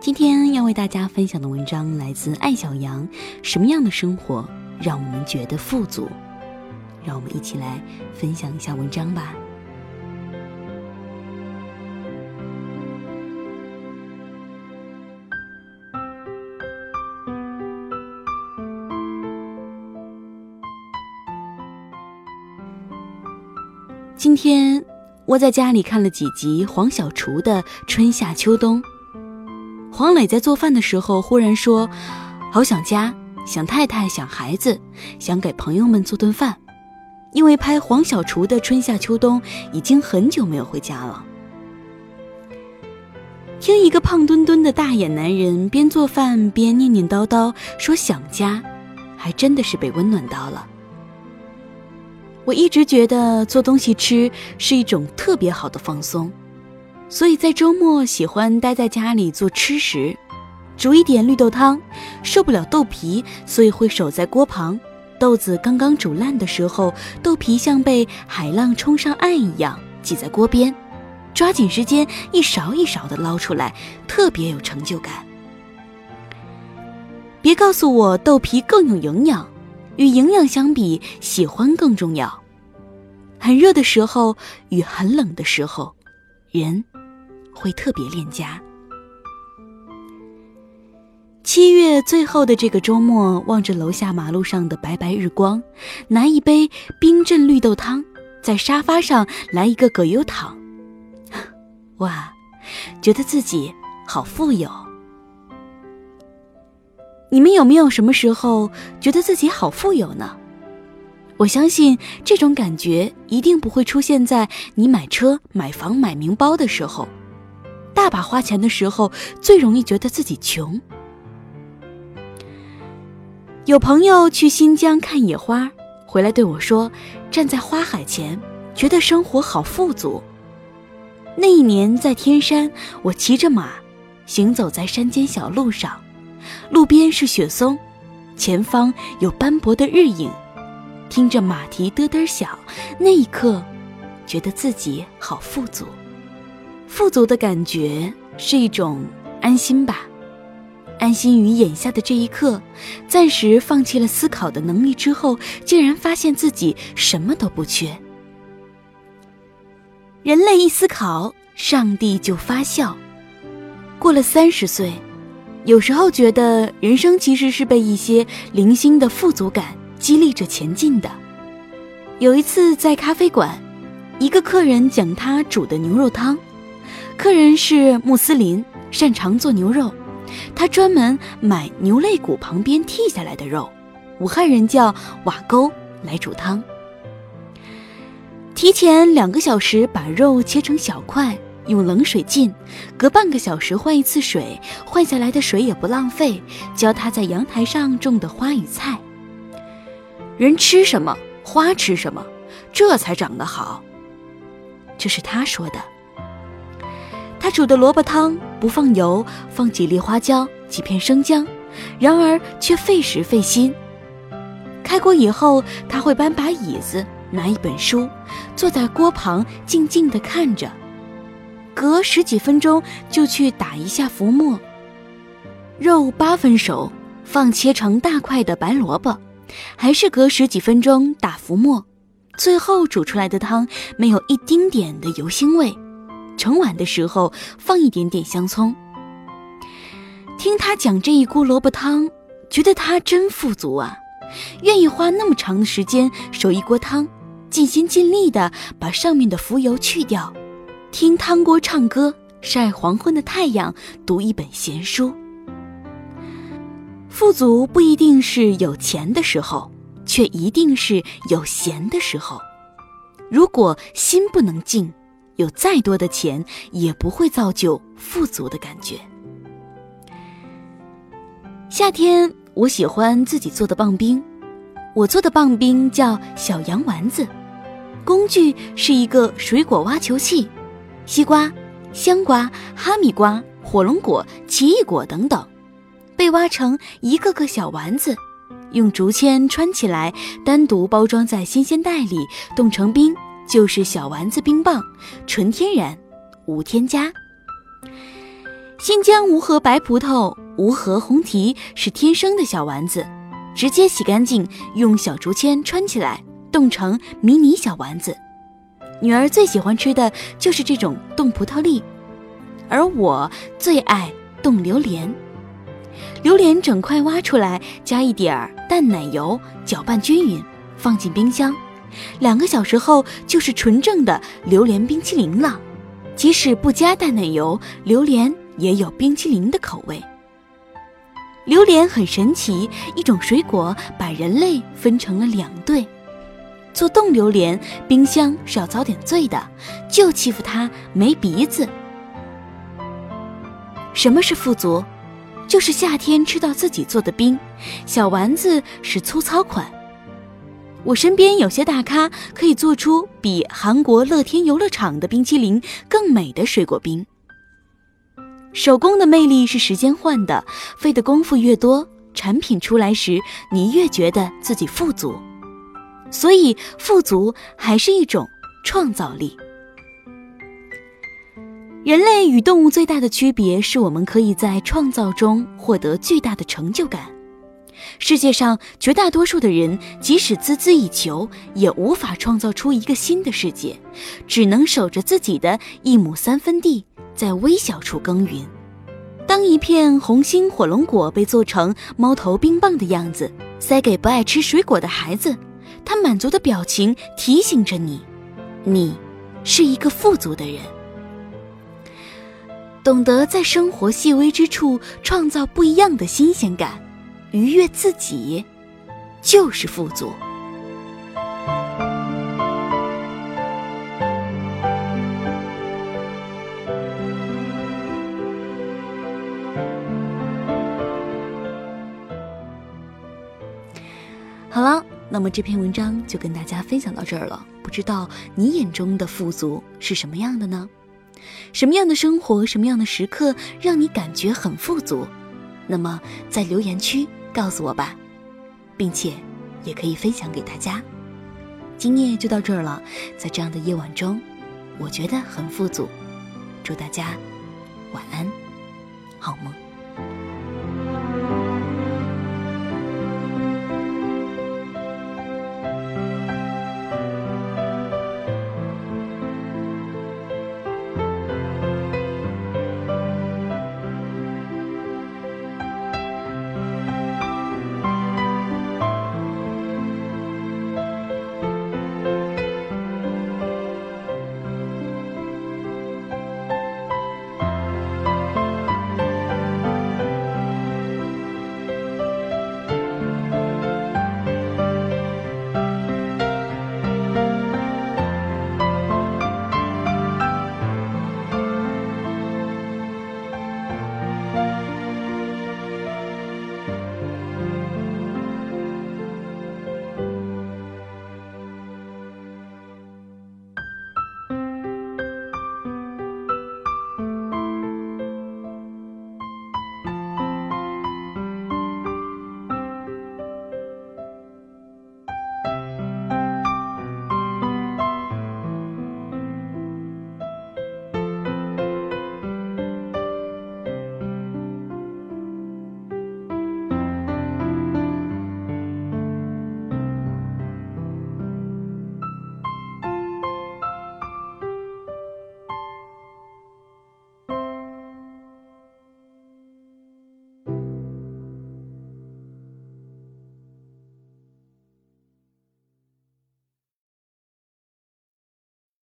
今天要为大家分享的文章来自艾小羊。什么样的生活让我们觉得富足？让我们一起来分享一下文章吧。今天。我在家里看了几集黄小厨的《春夏秋冬》。黄磊在做饭的时候忽然说：“好想家，想太太，想孩子，想给朋友们做顿饭。”因为拍黄小厨的《春夏秋冬》已经很久没有回家了。听一个胖墩墩的大眼男人边做饭边念念叨叨说想家，还真的是被温暖到了。我一直觉得做东西吃是一种特别好的放松，所以在周末喜欢待在家里做吃食，煮一点绿豆汤。受不了豆皮，所以会守在锅旁。豆子刚刚煮烂的时候，豆皮像被海浪冲上岸一样挤在锅边，抓紧时间一勺一勺的捞出来，特别有成就感。别告诉我豆皮更有营养。与营养相比，喜欢更重要。很热的时候与很冷的时候，人会特别恋家。七月最后的这个周末，望着楼下马路上的白白日光，拿一杯冰镇绿豆汤，在沙发上来一个葛优躺，哇，觉得自己好富有。你们有没有什么时候觉得自己好富有呢？我相信这种感觉一定不会出现在你买车、买房、买名包的时候，大把花钱的时候最容易觉得自己穷。有朋友去新疆看野花，回来对我说：“站在花海前，觉得生活好富足。”那一年在天山，我骑着马，行走在山间小路上。路边是雪松，前方有斑驳的日影，听着马蹄嘚嘚响，那一刻，觉得自己好富足。富足的感觉是一种安心吧，安心于眼下的这一刻，暂时放弃了思考的能力之后，竟然发现自己什么都不缺。人类一思考，上帝就发笑。过了三十岁。有时候觉得人生其实是被一些零星的富足感激励着前进的。有一次在咖啡馆，一个客人讲他煮的牛肉汤，客人是穆斯林，擅长做牛肉，他专门买牛肋骨旁边剔下来的肉，武汉人叫瓦沟来煮汤，提前两个小时把肉切成小块。用冷水浸，隔半个小时换一次水，换下来的水也不浪费。浇他在阳台上种的花与菜。人吃什么，花吃什么，这才长得好。这是他说的。他煮的萝卜汤不放油，放几粒花椒，几片生姜，然而却费时费心。开锅以后，他会搬把椅子，拿一本书，坐在锅旁静静地看着。隔十几分钟就去打一下浮沫。肉八分熟，放切成大块的白萝卜，还是隔十几分钟打浮沫。最后煮出来的汤没有一丁点的油腥味。盛碗的时候放一点点香葱。听他讲这一锅萝卜汤，觉得他真富足啊，愿意花那么长的时间守一锅汤，尽心尽力的把上面的浮油去掉。听汤锅唱歌，晒黄昏的太阳，读一本闲书。富足不一定是有钱的时候，却一定是有闲的时候。如果心不能静，有再多的钱也不会造就富足的感觉。夏天，我喜欢自己做的棒冰。我做的棒冰叫小羊丸子，工具是一个水果挖球器，西瓜、香瓜、哈密瓜、火龙果、奇异果等等，被挖成一个个小丸子，用竹签穿起来，单独包装在新鲜袋里，冻成冰，就是小丸子冰棒，纯天然，无添加。新疆无核白葡萄、无核红提是天生的小丸子。直接洗干净，用小竹签穿起来，冻成迷你小丸子。女儿最喜欢吃的就是这种冻葡萄粒，而我最爱冻榴莲。榴莲整块挖出来，加一点儿淡奶油，搅拌均匀，放进冰箱，两个小时后就是纯正的榴莲冰淇淋了。即使不加淡奶油，榴莲也有冰淇淋的口味。榴莲很神奇，一种水果把人类分成了两队。做冻榴莲，冰箱是要遭点罪的，就欺负它没鼻子。什么是富足？就是夏天吃到自己做的冰，小丸子是粗糙款。我身边有些大咖可以做出比韩国乐天游乐场的冰淇淋更美的水果冰。手工的魅力是时间换的，费的功夫越多，产品出来时你越觉得自己富足。所以，富足还是一种创造力。人类与动物最大的区别是我们可以在创造中获得巨大的成就感。世界上绝大多数的人，即使孜孜以求，也无法创造出一个新的世界，只能守着自己的一亩三分地。在微小处耕耘。当一片红心火龙果被做成猫头冰棒的样子，塞给不爱吃水果的孩子，他满足的表情提醒着你：你是一个富足的人。懂得在生活细微之处创造不一样的新鲜感，愉悦自己，就是富足。好了，那么这篇文章就跟大家分享到这儿了。不知道你眼中的富足是什么样的呢？什么样的生活，什么样的时刻让你感觉很富足？那么在留言区告诉我吧，并且也可以分享给大家。今夜就到这儿了，在这样的夜晚中，我觉得很富足。祝大家晚安。好梦